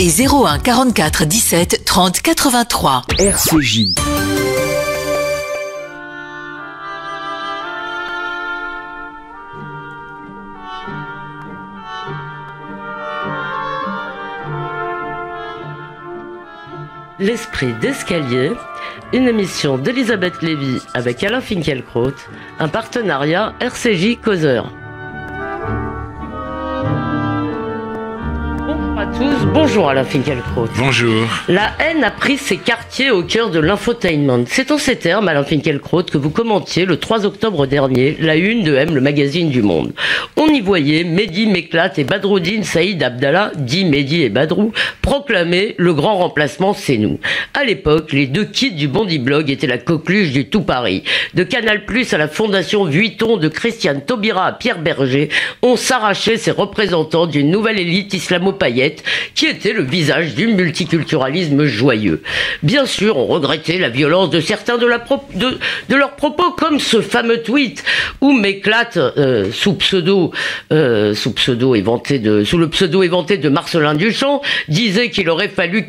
et 01 44 17 30 83. RCJ. L'esprit d'escalier, une émission d'Elisabeth Lévy avec Alain Finkielkraut, un partenariat RCJ Causeur. Bonjour Alain Finkielkraut. Bonjour. La haine a pris ses quartiers au cœur de l'infotainment. C'est en ces termes, Alain Finkielkraut, que vous commentiez le 3 octobre dernier la une de M, le magazine du Monde. On y voyait Mehdi Meklat et Badroudine Saïd Abdallah, dit Mehdi et Badrou, proclamer le grand remplacement, c'est nous. À l'époque, les deux kits du Bondi Blog étaient la coqueluche du tout Paris. De Canal Plus à la Fondation Vuitton, de Christiane Taubira à Pierre Berger, on s'arrachait ces représentants d'une nouvelle élite islamo-paillette qui était le visage du multiculturalisme joyeux. Bien sûr, on regrettait la violence de certains de, leurs propos, comme ce fameux tweet où m'éclate euh, sous pseudo, euh, sous pseudo éventé de, sous le pseudo éventé de Marcelin Duchamp, disait qu'il aurait fallu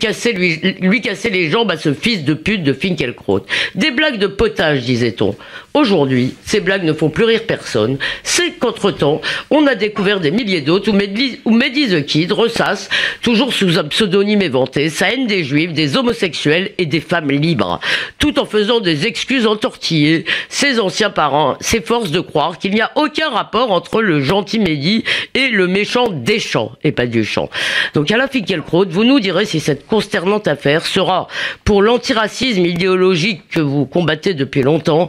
lui casser les jambes à ce fils de pute de Finkielkraut. Des blagues de potage, disait-on. Aujourd'hui, ces blagues ne font plus rire personne. C'est qu'entre-temps, on a découvert des milliers d'autres où Mehdi, the Kid ressasse, toujours sous un pseudonyme éventé, sa haine des juifs, des homosexuels et des femmes libres, tout en faisant des excuses entortillées. Ses anciens parents s'efforcent de croire qu'il n'y a aucun rapport entre le gentil Mehdi et le méchant Deschamps, et pas Duchamp. Donc Alain Finkielkraut, vous nous direz si cette consternante affaire sera, pour l'antiracisme idéologique que vous combattez depuis longtemps,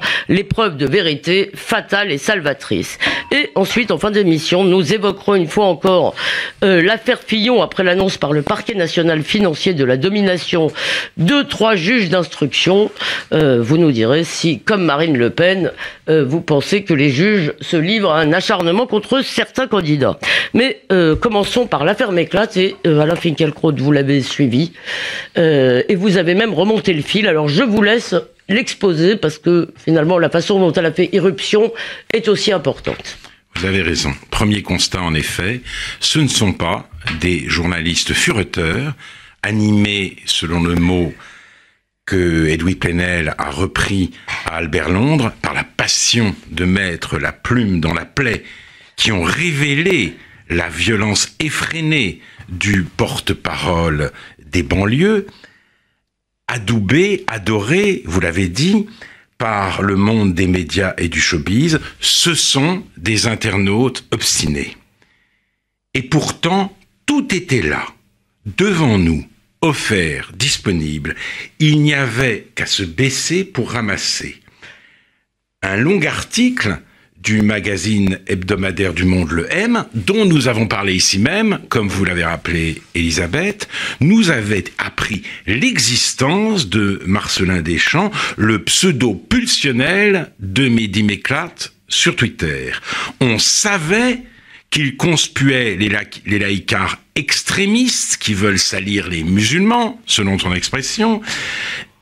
l'épreuve de vérité fatale et salvatrice. Et ensuite, en fin d'émission, nous évoquerons une fois encore euh, l'affaire Fillon après l'annonce par le parquet national financier de la domination de trois juges d'instruction. Euh, vous nous direz si, comme Marine Le Pen, euh, vous pensez que les juges se livrent à un acharnement contre certains candidats. Mais commençons par l'affaire Méclate et Alain Finkielkraut, vous l'avez suivi et vous avez même remonté le fil. Alors je vous laisse l'exposer parce que finalement la façon dont elle a fait irruption est aussi importante. Vous avez raison. Premier constat, en effet, ce ne sont pas des journalistes fureteurs, animés, selon le mot que Edoui Plenel a repris à Albert Londres, par la passion de mettre la plume dans la plaie, qui ont révélé la violence effrénée du porte-parole des banlieues, adoubé, adoré, vous l'avez dit, par le monde des médias et du showbiz, ce sont des internautes obstinés. Et pourtant, tout était là, devant nous, offert, disponible. Il n'y avait qu'à se baisser pour ramasser. Un long article du magazine hebdomadaire du Monde, le M, dont nous avons parlé ici même, comme vous l'avez rappelé Elisabeth, nous avait appris l'existence de Marcelin Deschamps, le pseudo pulsionnel de Mehdi Méclate sur Twitter. On savait qu'il conspuait les, laïc- les laïcards extrémistes qui veulent salir les musulmans, selon ton expression,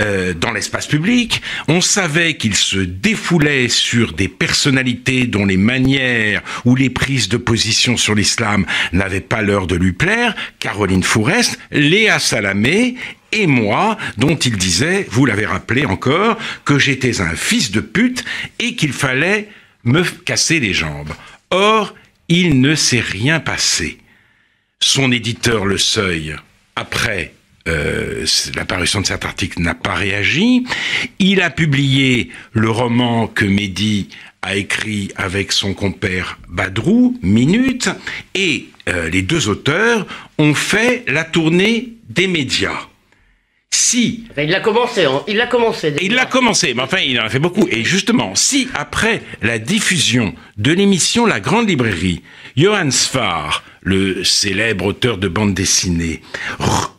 euh, dans l'espace public. On savait qu'il se défoulait sur des personnalités dont les manières ou les prises de position sur l'islam n'avaient pas l'heure de lui plaire. Caroline Fourest, Léa Salamé et moi, dont il disait, vous l'avez rappelé encore, que j'étais un fils de pute et qu'il fallait me casser les jambes. Or, il ne s'est rien passé. Son éditeur Le Seuil, après euh, l'apparition de cet article, n'a pas réagi. Il a publié le roman que Mehdi a écrit avec son compère Badrou, Minute, et euh, les deux auteurs ont fait la tournée des médias. Si il l'a commencé, hein. il l'a commencé. et il l'a commencé, mais enfin, il en a fait beaucoup. Et justement, si après la diffusion de l'émission La Grande Librairie, Johann Sfar, le célèbre auteur de bande dessinée,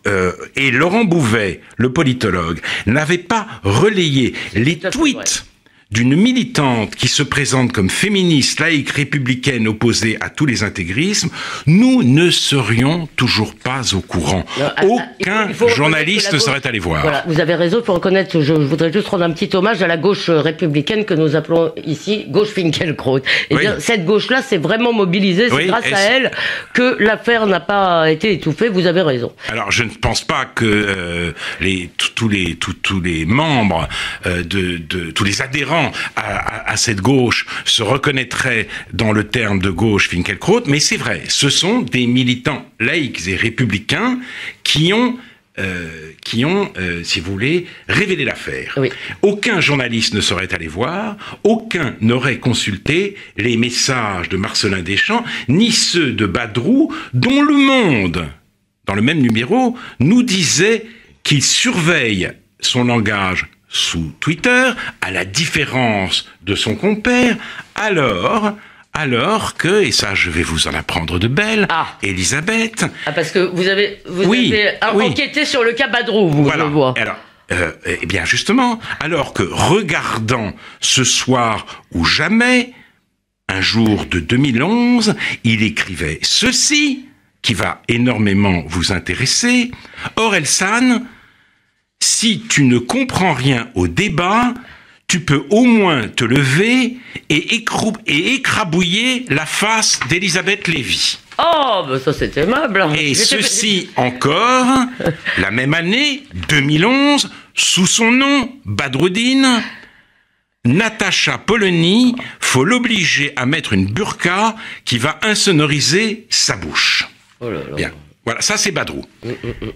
euh, et Laurent Bouvet, le politologue, n'avaient pas relayé les tweets. D'une militante qui se présente comme féministe, laïque, républicaine, opposée à tous les intégrismes, nous ne serions toujours pas au courant. Ah, ah, Aucun il faut- il faut journaliste ne serait allé voir. Voilà, vous avez raison, il faut reconnaître, je, je voudrais juste rendre un petit hommage à la gauche euh, républicaine que nous appelons ici gauche Finkielkraut. Eh Oui. bien, cette gauche-là s'est vraiment mobilisée, c'est Oui, grâce et à elle que l'affaire n'a pas été étouffée, vous avez raison. Alors, je ne pense pas que euh, les tous- les tous, tous les membres euh, de, de tous les adhérents à, à- à cette gauche se reconnaîtraient dans le terme de gauche Finkielkraut, mais c'est vrai, ce sont des militants laïcs et républicains qui ont euh, qui ont, euh, si vous voulez, révélé l'affaire. Oui. Aucun journaliste ne serait allé voir, aucun n'aurait consulté les messages de Marcelin Deschamps, ni ceux de Badrou, dont le monde, dans le même numéro, nous disait qu'il surveille son langage sous Twitter, à la différence de son compère, alors, alors que, et ça je vais vous en apprendre de belle, Ah. Elisabeth, Ah, parce que vous avez, vous Oui, avez oui. enquêté sur le cas Badrou, vous, Voilà. je vois. Alors, euh, eh bien justement, alors que regardant ce soir ou jamais, un jour de 2011, il écrivait ceci, qui va énormément vous intéresser. Orelsan, si tu ne comprends rien au débat, tu peux au moins te lever et, écrou- et écrabouiller la face d'Elisabeth Lévy. Oh, bah ça c'est aimable. Et J'étais- ceci encore, la même année, 2011, sous son nom, Badruddin, Natacha Polony, faut l'obliger à mettre une burqa qui va insonoriser sa bouche. Oh là là. Bien. Voilà, ça c'est Badrou.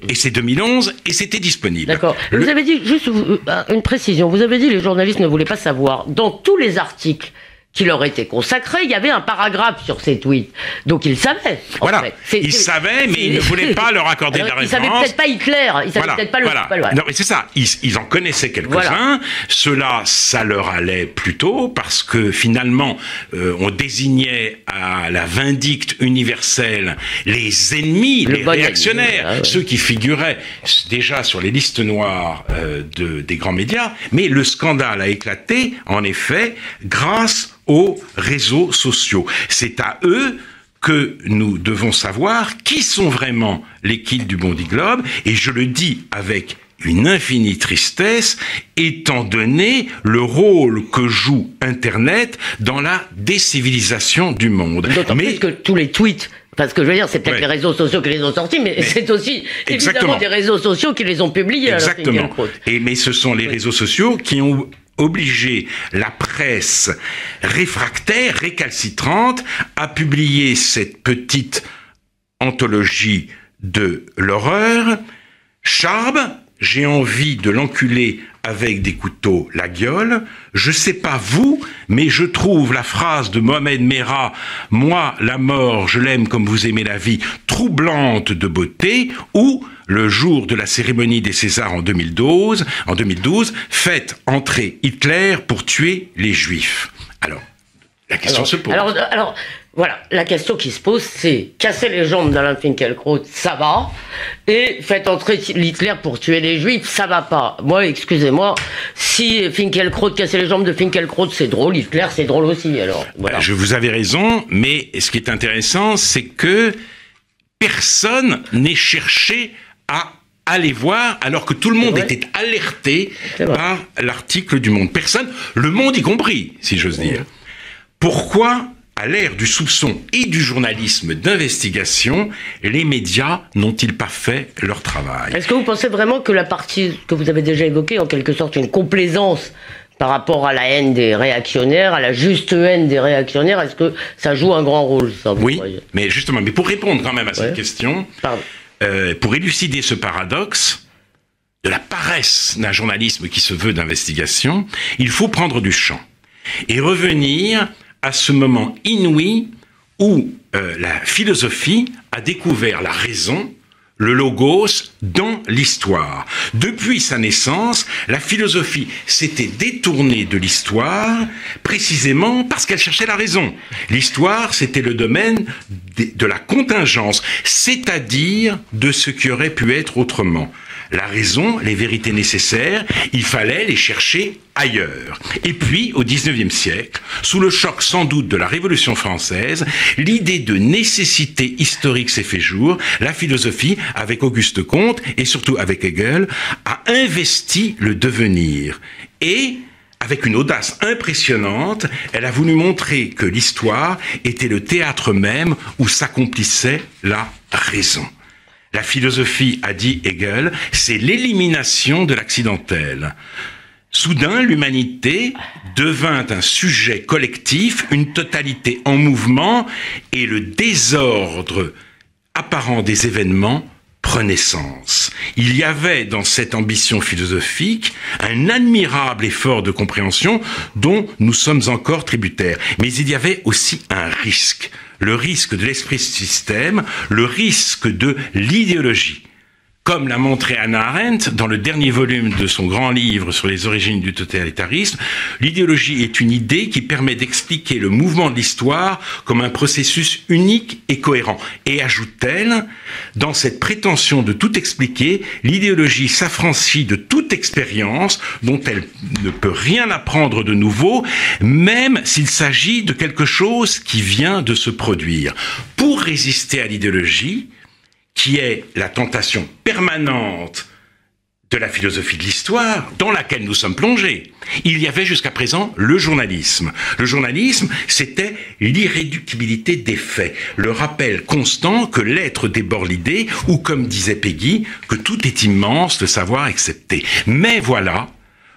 Et c'est 2011 et c'était disponible. D'accord. Le- Vous avez dit, juste euh, une précision, vous avez dit les journalistes ne voulaient pas savoir. Dans tous les articles qui leur étaient consacrés, il y avait un paragraphe sur ces tweets. Donc ils savaient. en Voilà. Ils savaient, mais ils ne voulaient pas leur accorder Alors, la Ils savaient référence. peut-être pas Hitler, ils savaient peut-être pas le... voilà. pas le- Non, mais c'est ça. Ils, ils en connaissaient quelques-uns. Voilà. Cela, ça leur allait plutôt parce que finalement, euh, on désignait à la vindicte universelle les ennemis, Le les bon réactionnaires, ennemi, ouais. ceux qui figuraient déjà sur les listes noires euh, de, des grands médias. Mais le scandale a éclaté, en effet, grâce aux réseaux sociaux. C'est à eux que nous devons savoir qui sont vraiment l'équipe du Bondi Globe, et je le dis avec une infinie tristesse, étant donné le rôle que joue Internet dans la décivilisation du monde. D'autant plus que tous les tweets, parce que je veux dire, c'est peut-être Ouais. les réseaux sociaux qui les ont sortis, mais, c'est aussi Exactement. évidemment des réseaux sociaux qui les ont publiés. Exactement. Finkielkraut. Et mais ce sont les réseaux sociaux qui ont obligé la presse réfractaire, récalcitrante, à publier cette petite anthologie de l'horreur. Charbe, j'ai envie de l'enculer avec des couteaux la gueule. Je sais pas vous, mais je trouve la phrase de Mohamed Merah, moi, la mort, je l'aime comme vous aimez la vie, troublante de beauté, ou le jour de la cérémonie des Césars en 2012, en 2012, faites entrer Hitler pour tuer les Juifs. Alors, la question Alors, se pose. alors, alors, voilà, la question qui se pose, c'est casser les jambes d'Alain Finkielkraut, ça va, et faites entrer Hitler pour tuer les Juifs, ça va pas. Moi, excusez-moi, si Finkielkraut casser les jambes de Finkielkraut, c'est drôle, Hitler, c'est drôle aussi. Alors, voilà. Je vous avais raison, mais ce qui est intéressant, c'est que personne n'est cherché à aller voir, alors que tout le monde était alerté par l'article du Monde. Personne, le Monde y compris, si j'ose dire. Pourquoi, à l'ère du soupçon et du journalisme d'investigation, les médias n'ont-ils pas fait leur travail? Est-ce que vous pensez vraiment que la partie que vous avez déjà évoquée, en quelque sorte une complaisance par rapport à la haine des réactionnaires, à la juste haine des réactionnaires, est-ce que ça joue un grand rôle, ça, Oui, croyez? mais justement, mais pour répondre quand même à cette Ouais. question, euh, pour élucider ce paradoxe de la paresse d'un journalisme qui se veut d'investigation, il faut prendre du champ et revenir à ce moment inouï où euh, la philosophie a découvert la raison, le logos, dans l'histoire. Depuis sa naissance, la philosophie s'était détournée de l'histoire précisément parce qu'elle cherchait la raison. L'histoire, c'était le domaine de de la contingence, c'est-à-dire de ce qui aurait pu être autrement. La raison, les vérités nécessaires, il fallait les chercher ailleurs. Et puis, au XIXe siècle, sous le choc sans doute de la Révolution française, l'idée de nécessité historique s'est fait jour. La philosophie, avec Auguste Comte et surtout avec Hegel, a investi le devenir. Et avec une audace impressionnante, elle a voulu montrer que l'histoire était le théâtre même où s'accomplissait la raison. La philosophie, a dit Hegel, c'est l'élimination de l'accidentel. Soudain, l'humanité devint un sujet collectif, une totalité en mouvement, et le désordre apparent des événements prenait sens. Il y avait dans cette ambition philosophique un admirable effort de compréhension dont nous sommes encore tributaires. Mais il y avait aussi un risque, le risque de l'esprit système, le risque de l'idéologie. Comme l'a montré Anna Arendt dans le dernier volume de son grand livre sur les origines du totalitarisme, l'idéologie est une idée qui permet d'expliquer le mouvement de l'histoire comme un processus unique et cohérent. Et ajoute-t-elle, dans cette prétention de tout expliquer, l'idéologie s'affranchit de toute expérience dont elle ne peut rien apprendre de nouveau, même s'il s'agit de quelque chose qui vient de se produire. Pour résister à l'idéologie, qui est la tentation permanente de la philosophie de l'histoire dans laquelle nous sommes plongés. Il y avait jusqu'à présent le journalisme. Le journalisme, c'était l'irréductibilité des faits, le rappel constant que l'être déborde l'idée, ou comme disait Peggy, que tout est immense, le savoir accepté. Mais voilà,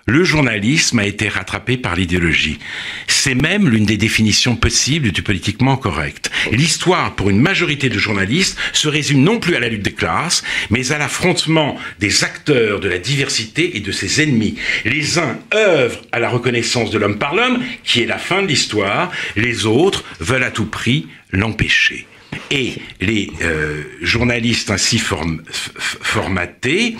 le journalisme a été rattrapé par l'idéologie. C'est même l'une des définitions possibles du politiquement correct. L'histoire, pour une majorité de journalistes, se résume non plus à la lutte des classes, mais à l'affrontement des acteurs de la diversité et de ses ennemis. Les uns œuvrent à la reconnaissance de l'homme par l'homme, qui est la fin de l'histoire, les autres veulent à tout prix l'empêcher. Et les euh, journalistes ainsi formatés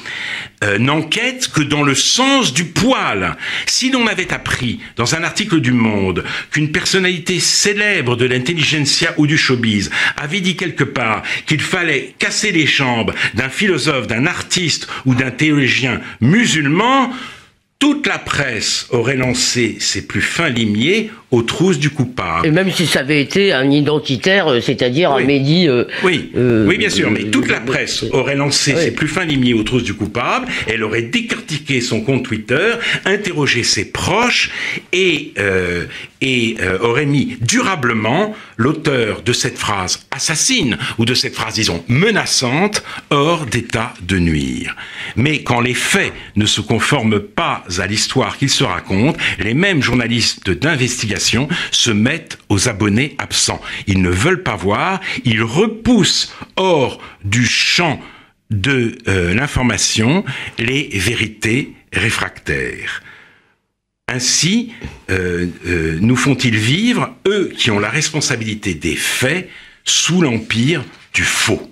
euh, n'enquêtent que dans le sens du poil. Si l'on avait appris dans un article du Monde qu'une personnalité célèbre de l'intelligentsia ou du showbiz avait dit quelque part qu'il fallait casser les jambes d'un philosophe, d'un artiste ou d'un théologien musulman, toute la presse aurait lancé ses plus fins limiers aux trousses du coupable. Et même si ça avait été un identitaire, euh, c'est-à-dire un médi... Euh, oui. Euh, oui, bien sûr, mais toute la presse aurait lancé ses plus fins limiers aux trousses du coupable, elle aurait décortiqué son compte Twitter, interrogé ses proches et, et aurait mis durablement l'auteur de cette phrase assassine ou de cette phrase, disons, menaçante hors d'état de nuire. Mais quand les faits ne se conforment pas à l'histoire qu'ils se racontent, les mêmes journalistes d'investigation se mettent aux abonnés absents. Ils ne veulent pas voir, ils repoussent hors du champ de euh, l'information les vérités réfractaires. Ainsi, euh, euh, nous font-ils vivre, eux qui ont la responsabilité des faits, sous l'empire du faux.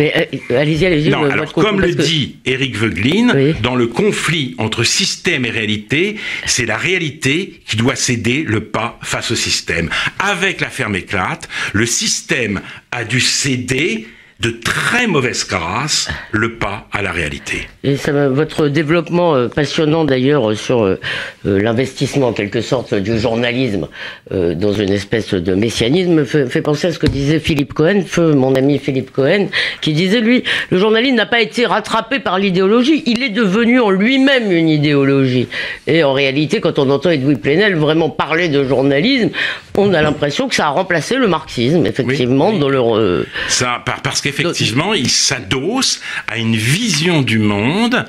Mais euh, allez-y, allez-y. Non, alors, comme le dit Eric Veuglin, dans le conflit entre système et réalité, c'est la réalité qui doit céder le pas face au système. Avec la ferme éclate, le système a dû céder de très mauvaise grâce le pas à la réalité. Et ça, votre développement euh, passionnant d'ailleurs sur euh, euh, l'investissement en quelque sorte du journalisme dans une espèce de messianisme fait, fait, penser à ce que disait Philippe Cohen, feu mon ami Philippe Cohen, qui disait lui, le journalisme n'a pas été rattrapé par l'idéologie, il est devenu en lui-même une idéologie. Et en réalité, quand on entend Edoui Plenel vraiment parler de journalisme, on a l'impression que ça a remplacé le marxisme, effectivement, dans leur... Ça, parce que effectivement, il s'adosse à une vision du monde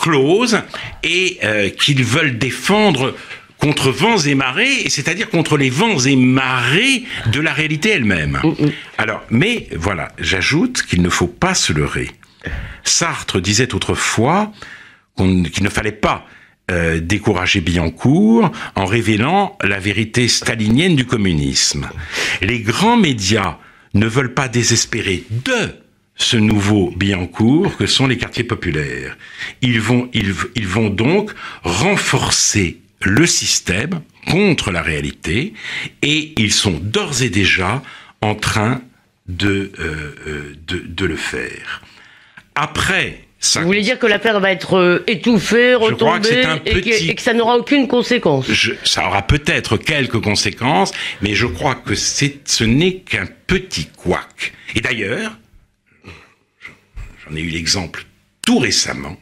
close et euh, qu'ils veulent défendre contre vents et marées, c'est-à-dire contre les vents et marées de la réalité elle-même. Mm, mm. Alors, mais voilà, j'ajoute qu'il ne faut pas se leurrer. Sartre disait autrefois qu'il ne fallait pas euh, décourager Billancourt en révélant la vérité stalinienne du communisme. Les grands médias ne veulent pas désespérer de ce nouveau Billancourt que sont les quartiers populaires. Ils vont, vont donc renforcer le système contre la réalité et ils sont d'ores et déjà en train de, euh, euh, de, le faire. Après Vous voulez dire que l'affaire va être euh, étouffée, que retombée, et, que, petit- et que ça n'aura aucune conséquence? Je- ça aura peut-être quelques conséquences, mais je crois que ce n'est qu'un petit couac. Et d'ailleurs, j'en ai eu l'exemple tout récemment,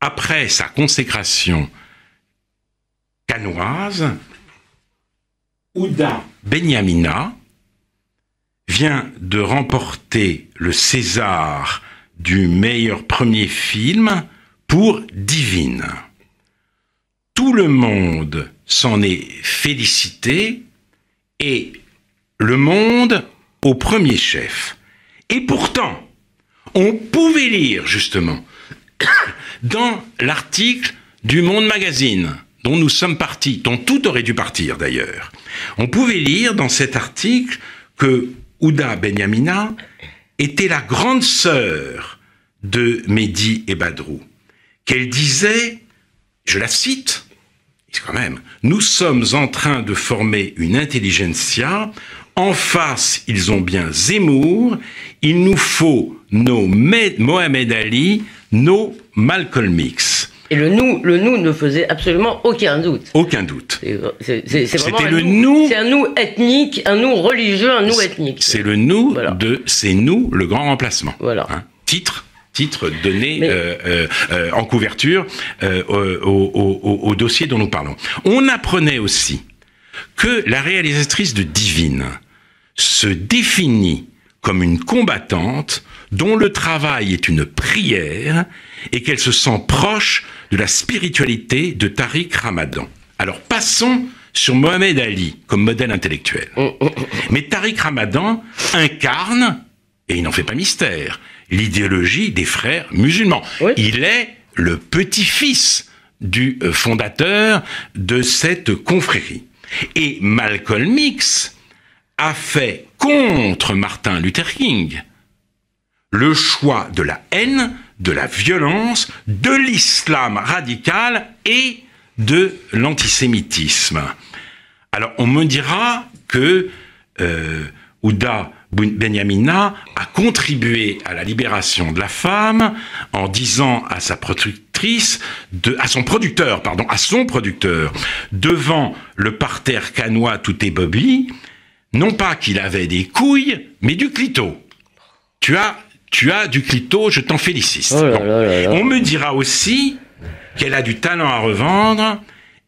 après sa consécration canoise, Ouda Benyamina vient de remporter le César du meilleur premier film pour Divine. Tout le monde s'en est félicité et le monde au premier chef. Et pourtant, on pouvait lire justement dans l'article du Monde Magazine dont nous sommes partis, dont tout aurait dû partir d'ailleurs, on pouvait lire dans cet article que Ouda Benyamina était la grande sœur de Mehdi et Badrou, qu'elle disait, je la cite, quand même, nous sommes en train de former une intelligentsia, en face ils ont bien Zemmour, il nous faut nos Me- Mohamed Ali, nos Malcolm X. Et le nous, le nous ne faisait absolument aucun doute. Aucun doute. C'était un le nous. C'est un nous ethnique, un nous religieux, un nous ethnique. C'est le nous Voilà. de c'est nous le grand remplacement. Voilà. Hein. Titre titre donné Mais- euh, euh, euh, en couverture au, au- au- au dossier dont nous parlons. On apprenait aussi que la réalisatrice de Divine se définit comme une combattante dont le travail est une prière et qu'elle se sent proche de la spiritualité de Tariq Ramadan. Alors passons sur Mohamed Ali comme modèle intellectuel. Mais Tariq Ramadan incarne, et il n'en fait pas mystère, l'idéologie des frères musulmans. Oui. Il est le petit-fils du euh, fondateur de cette confrérie. Et Malcolm X a fait contre Martin Luther King le choix de la haine, de la violence, de l'islam radical et de l'antisémitisme. Alors on me dira que euh, Ouda Benyamina a contribué à la libération de la femme en disant à sa productrice, à son producteur, pardon, à son producteur, devant le parterre canois tout est Bobby, non pas qu'il avait des couilles, mais du clito. Tu as, tu as du clito, je t'en félicite. Oh là Bon. là là là. On me dira aussi qu'elle a du talent à revendre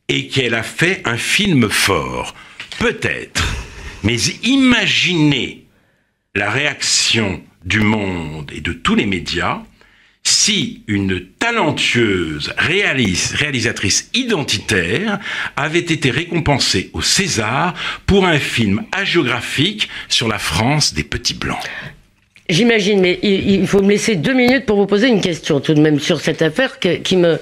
et qu'elle a fait un film fort. Peut-être. Mais imaginez la réaction du monde et de tous les médias si une talentueuse réalisatrice identitaire avait été récompensée au César pour un film hagiographique sur la France des petits blancs. J'imagine, mais il, faut me laisser deux minutes pour vous poser une question tout de même sur cette affaire qui me,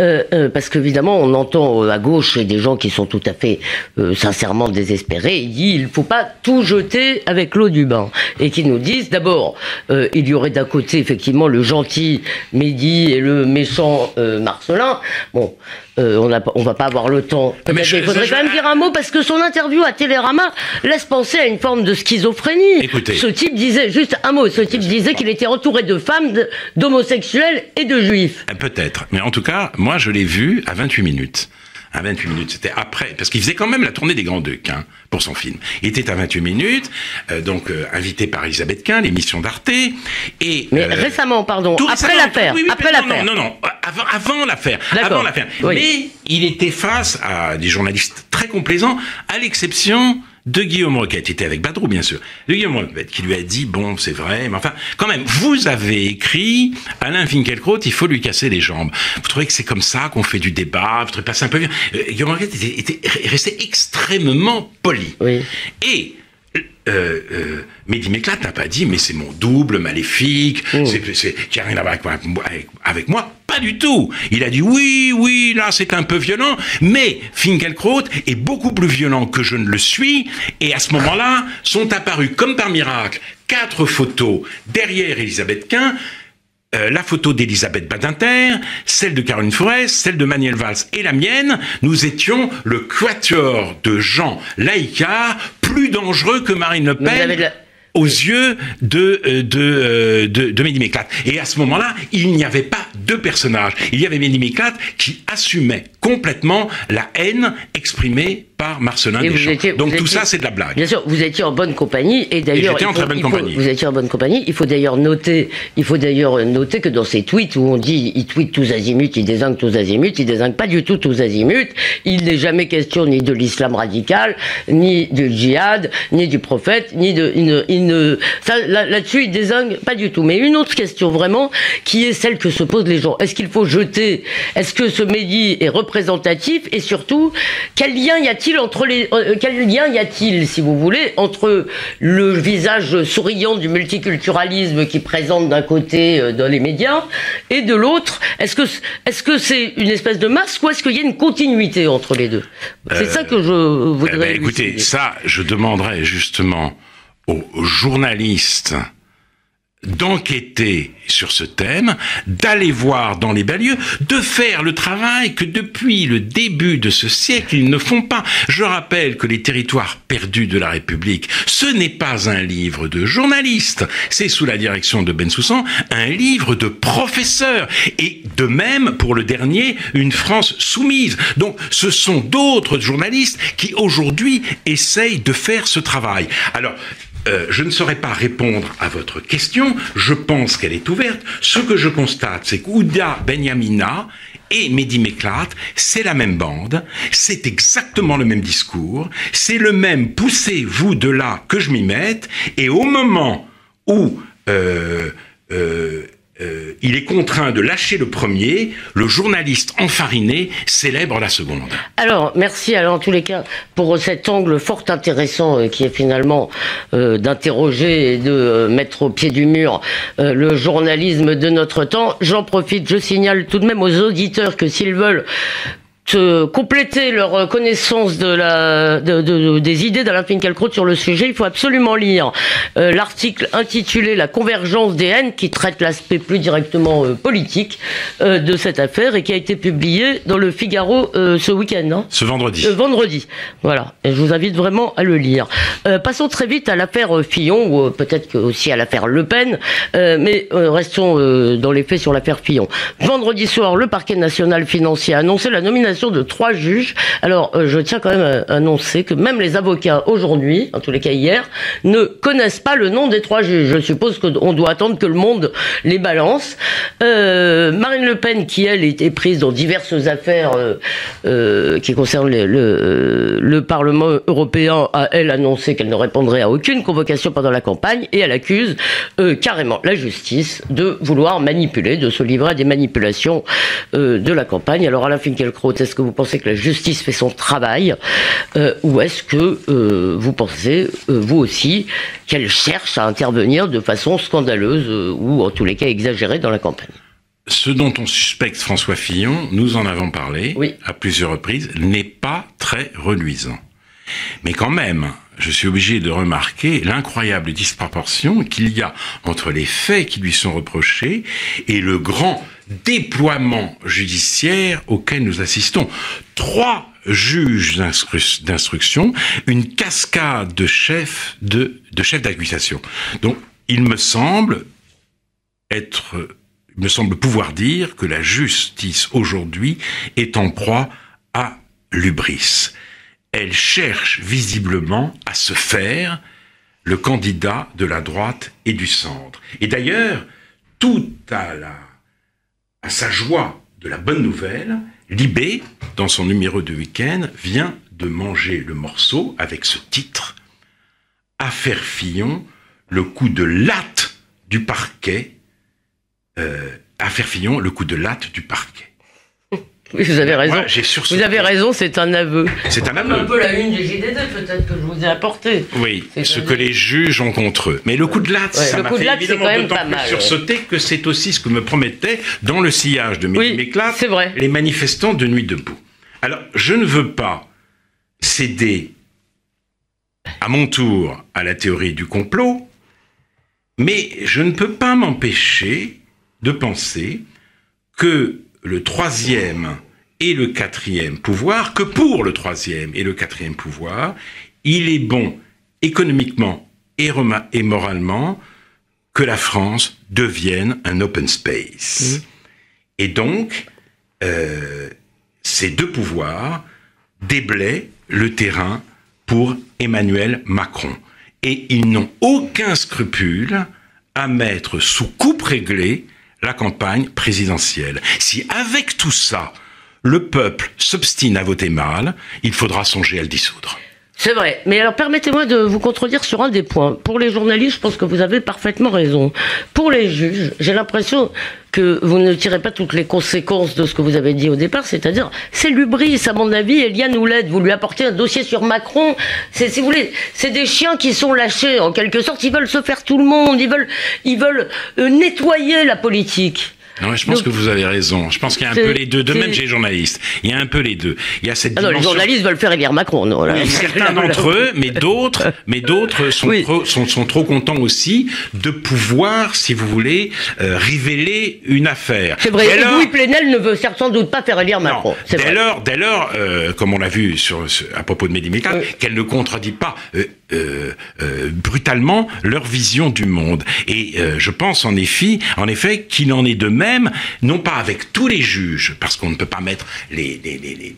euh, euh, parce qu'évidemment on entend euh, à gauche des gens qui sont tout à fait euh, sincèrement désespérés. Il dit il faut pas tout jeter avec l'eau du bain et qui nous disent d'abord il y aurait d'un côté effectivement le gentil Mehdi et le méchant Marcelin. Bon, euh, on a, on va pas avoir le temps. Mais je- il faudrait je- quand même dire un mot parce que son interview à Télérama laisse penser à une forme de schizophrénie. Écoutez. Ce type disait, juste un mot, ce type disait qu'il était entouré de femmes, d'homosexuels et de juifs. Peut-être. Mais en tout cas, moi, je l'ai vu à 28 minutes. À 28 minutes, c'était après, parce qu'il faisait quand même la tournée des Grands Ducs hein, pour son film. Il était à 28 minutes, euh, donc euh, invité par Elisabeth Quint, l'émission d'Arte, et Mais euh, récemment, pardon, tout après l'affaire, oui, oui, après l'affaire. Non, non, non, avant, avant l'affaire, avant l'affaire. Oui. Mais il était face à des journalistes très complaisants, à l'exception de Guillaume Roquette. Il était avec Badrou, bien sûr. De Guillaume Roquette, qui lui a dit, bon, c'est vrai, mais enfin, quand même, vous avez écrit, Alain Finkielkraut, il faut lui casser les jambes. Vous trouvez que c'est comme ça qu'on fait du débat, vous trouvez pas ça un peu bien Euh, Guillaume Roquette était, était resté extrêmement poli. Oui. Et euh, euh, Mehdi Meklat n'a pas dit, mais c'est mon double maléfique, Mm. c'est, qui rien à voir avec moi, avec, avec moi. Pas du tout. Il a dit, oui, oui, là, c'est un peu violent, mais Finkelkraut est beaucoup plus violent que je ne le suis, et à ce moment-là, sont apparues, comme par miracle, quatre photos derrière Elisabeth Quint, euh, la photo d'Elisabeth Badinter, celle de Caroline Forest, celle de Manuel Valls et la mienne, nous étions le quatuor de Jean Laïcard, plus dangereux que Marine Le Pen de aux yeux de euh, de, euh, de, de Mehdi Méclate. Et à ce moment-là, il n'y avait pas deux personnages. Il y avait Méclate qui assumait complètement la haine exprimée par Marcelin Deschamps. Donc tout ça, c'est de la blague. Bien sûr, vous étiez en bonne compagnie et d'ailleurs. J'étais en très bonne compagnie. Vous étiez en bonne compagnie. Il faut d'ailleurs noter, il faut d'ailleurs noter que dans ces tweets où on dit, il tweet tous azimuts, il désigne tous azimuts, il désigne pas du tout tous azimuts. Il n'est jamais question ni de l'islam radical, ni du djihad, ni du prophète, ni de, il ne, ça, là-dessus, il désigne pas du tout. Mais une autre question vraiment, qui est celle que se posent les gens. Est-ce qu'il faut jeter, est-ce que ce Mehdi est représentatif et surtout, quel lien y a-t-il entre les euh, quel lien y a-t-il, si vous voulez, entre le visage souriant du multiculturalisme qui présente d'un côté euh, dans les médias et de l'autre? Est-ce que est-ce que c'est une espèce de masque ou est-ce qu'il y a une continuité entre les deux? C'est ça que je voudrais. Eh ben, écoutez, ça, je demanderais justement aux journalistes d'enquêter sur ce thème, d'aller voir dans les balieux, de faire le travail que depuis le début de ce siècle ils ne font pas. Je rappelle que les territoires perdus de la République, ce n'est pas un livre de journaliste, c'est sous la direction de Ben Soussan un livre de professeur et de même pour le dernier une France soumise. Donc ce sont d'autres journalistes qui aujourd'hui essayent de faire ce travail. Alors euh, je ne saurais pas répondre à votre question. Je pense qu'elle est ouverte. Ce que je constate, c'est qu'Ouda Benyamina et Mehdi Meklat, c'est la même bande, c'est exactement le même discours, c'est le même poussez-vous de là que je m'y mette, et au moment où euh, euh, euh, il est contraint de lâcher le premier, le journaliste enfariné célèbre la seconde. Alors, merci en tous les cas pour cet angle fort intéressant euh, qui est finalement euh, d'interroger et de mettre au pied du mur le journalisme de notre temps. J'en profite, je signale tout de même aux auditeurs que s'ils veulent compléter leur connaissance de la, de, de, des idées d'Alain Finkielkraut sur le sujet, il faut absolument lire euh, l'article intitulé La convergence des haines qui traite l'aspect plus directement euh, politique euh, de cette affaire et qui a été publié dans le Figaro ce week-end. non ce vendredi. vendredi. Voilà. Et je vous invite vraiment à le lire. passons très vite à l'affaire Fillon, ou peut-être aussi à l'affaire Le Pen, mais restons dans les faits sur l'affaire Fillon. Vendredi soir, le parquet national financier a annoncé la nomination de trois juges. Alors, euh, je tiens quand même à annoncer que même les avocats aujourd'hui, en tous les cas hier, ne connaissent pas le nom des trois juges. Je suppose qu'on doit attendre que le monde les balance. Euh, Marine Le Pen, qui elle était prise dans diverses affaires euh, qui concernent le, le, Parlement européen, a elle annoncé qu'elle ne répondrait à aucune convocation pendant la campagne et elle accuse carrément la justice de vouloir manipuler, de se livrer à des manipulations de la campagne. Alors Alain Finkielkraut est-ce que vous pensez que la justice fait son travail euh, ou est-ce que euh, vous pensez, euh, vous aussi, qu'elle cherche à intervenir de façon scandaleuse ou en tous les cas exagérée dans la campagne? Ce dont on suspecte François Fillon, nous en avons parlé à plusieurs reprises, n'est pas très reluisant. Mais quand même, je suis obligé de remarquer l'incroyable disproportion qu'il y a entre les faits qui lui sont reprochés et le grand déploiement judiciaire auquel nous assistons. Trois juges d'instruction, une cascade de chefs de, chefs d'accusation. Donc, il me semble être, il me semble pouvoir dire que la justice aujourd'hui est en proie à l'ubris. Elle cherche visiblement à se faire le candidat de la droite et du centre. Et d'ailleurs, tout à la à sa joie de la bonne nouvelle, Libé, dans son numéro de week-end, vient de manger le morceau avec ce titre Affaire Fillon, le coup de latte du parquet. Euh, Affaire Fillon, le coup de latte du parquet. Oui, vous avez raison. vous avez raison, c'est un aveu. C'est un aveu. Un peu la une du JDD, peut-être que je vous ai apporté. Oui, ce que les juges ont contre eux. Mais le coup de latte, ça m'a fait évidemment d'autant plus sursauter que c'est aussi ce que me promettait dans le sillage de Mehdi oui, les manifestants de Nuit debout. Alors, je ne veux pas céder à mon tour à la théorie du complot, mais je ne peux pas m'empêcher de penser que le troisième et le quatrième pouvoir, que pour le troisième et le quatrième pouvoir, il est bon économiquement et, et moralement que la France devienne un open space. Et donc, euh, ces deux pouvoirs déblaient le terrain pour Emmanuel Macron. Et ils n'ont aucun scrupule à mettre sous coupe réglée la campagne présidentielle. Si avec tout ça, le peuple s'obstine à voter mal, il faudra songer à le dissoudre. C'est vrai. Mais alors permettez-moi de vous contredire sur un des points. Pour les journalistes, je pense que vous avez parfaitement raison. Pour les juges, j'ai l'impression que vous ne tirez pas toutes les conséquences de ce que vous avez dit au départ, c'est-à-dire c'est l'ubris, à mon avis, Eliane Oulette, vous lui apportez un dossier sur Macron, c'est si vous voulez, c'est des chiens qui sont lâchés en quelque sorte, ils veulent se faire tout le monde, ils veulent ils veulent euh, nettoyer la politique. Non, je pense que vous avez raison. Je pense qu'il y a un peu les deux. De même chez les journalistes, il y a un peu les deux. Il y a cette ah non, les journalistes veulent faire élire Macron. Non, là. certains d'entre eux, mais d'autres, mais d'autres sont, trop, sont, sont, trop contents aussi de pouvoir, si vous voulez, euh, révéler une affaire. C'est vrai. et Louis Plenel ne veut sans doute pas faire élire Macron. dès, vrai. Lors, dès lors, euh, comme on l'a vu sur, à propos de Mehdi qu'elle ne contredit pas. Euh, euh, euh, brutalement leur vision du monde. Et euh, je pense en effet, en effet qu'il en est de même, non pas avec tous les juges, parce qu'on ne peut pas mettre les, les, les, les,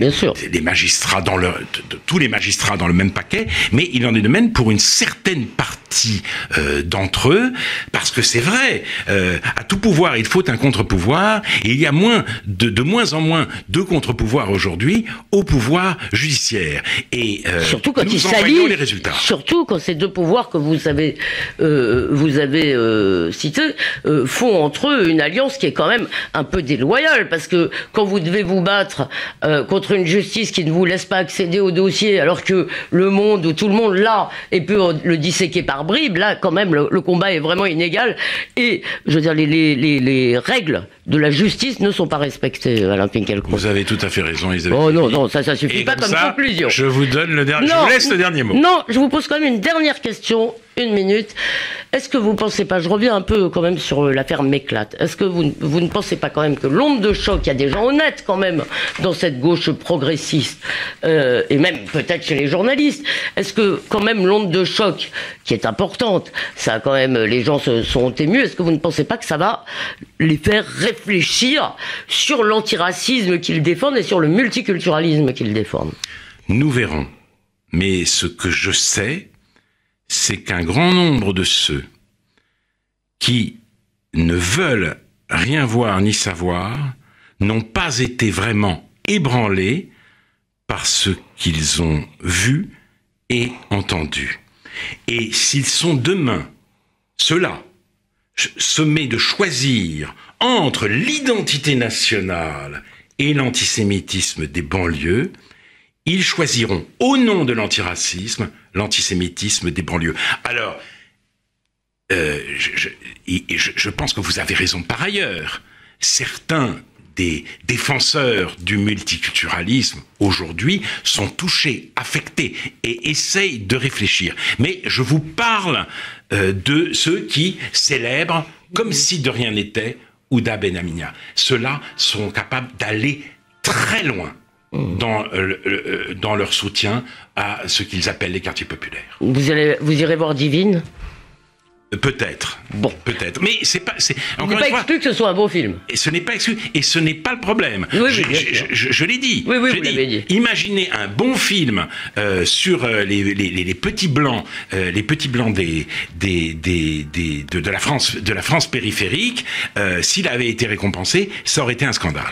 les magistrats dans le, de, tous les magistrats dans le même paquet, mais il en est de même pour une certaine partie euh, d'entre eux, parce que c'est vrai, euh, à tout pouvoir il faut un contre-pouvoir, et il y a moins de, de moins en moins de contre-pouvoirs aujourd'hui au pouvoir judiciaire. Et surtout quand nous il s'allie les résultats surtout quand ces deux pouvoirs que vous avez, euh, vous avez euh, cités euh, font entre eux une alliance qui est quand même un peu déloyale, parce que quand vous devez vous battre contre une justice qui ne vous laisse pas accéder au dossier, alors que le monde où tout le monde l'a et peut le disséquer par bribes, là quand même le, le, combat est vraiment inégal et je veux dire les, les, les, les règles de la justice ne sont pas respectées, Alain Finkielkraut. Vous avez tout à fait raison, Isabelle. Oh non, non, ça, ça suffit Et pas comme comme ça, conclusion. Je vous donne le dernier, je vous laisse le dernier mot. Non, je vous pose quand même une dernière question, une minute. Est-ce que vous ne pensez pas, je reviens un peu quand même sur euh, l'affaire Méclate, est-ce que vous, ne pensez pas quand même que l'onde de choc, il y a des gens honnêtes quand même dans cette gauche progressiste, euh, et même peut-être chez les journalistes, est-ce que quand même l'onde de choc, qui est importante, ça quand même, les gens se sont émus, est-ce que vous ne pensez pas que ça va les faire réfléchir sur l'antiracisme qu'ils défendent et sur le multiculturalisme qu'ils défendent? Nous verrons. Mais ce que je sais, c'est qu'un grand nombre de ceux qui ne veulent rien voir ni savoir n'ont pas été vraiment ébranlés par ce qu'ils ont vu et entendu. Et s'ils sont demain, ceux-là, sommés de choisir entre l'identité nationale et l'antisémitisme des banlieues, ils choisiront au nom de l'antiracisme l'antisémitisme des banlieues. Alors, euh, je, pense que vous avez raison par ailleurs. Certains des défenseurs du multiculturalisme aujourd'hui sont touchés, affectés et essayent de réfléchir. Mais je vous parle euh, de ceux qui célèbrent, comme si de rien n'était, Ouda Benaminia. Ceux-là sont capables d'aller très loin dans, euh, dans leur soutien à ce qu'ils appellent les quartiers populaires. Vous, allez, vous irez voir Divine Peut-être. Bon. Peut-être. Mais c'est pas. C'est, Il n'est pas fois, exclu que ce soit un beau film. Et ce n'est pas exclu. Et ce n'est pas le problème. Oui, oui, je, je, sûr. je, je l'ai dit. Oui, oui, vous l'avez dit. Imaginez un bon film euh, sur euh, les, les, les, les petits blancs, euh, les petits blancs des, des, des, des de, de la France, de la France périphérique. S'il avait été récompensé, ça aurait été un scandale.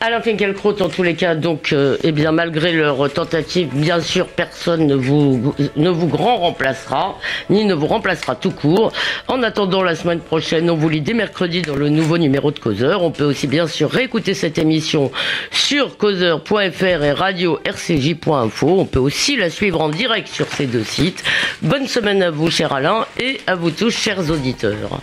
Alain Finkielkraut, en tous les cas, donc, eh bien, malgré leur tentative, bien sûr, personne ne vous, ne vous grand remplacera, ni ne vous remplacera tout court. En attendant, la semaine prochaine, on vous lit dès mercredi dans le nouveau numéro de Causeur. On peut aussi, bien sûr, réécouter cette émission sur causeur.fr et radio rcj.info. On peut aussi la suivre en direct sur ces deux sites. Bonne semaine à vous, cher Alain, et à vous tous, chers auditeurs.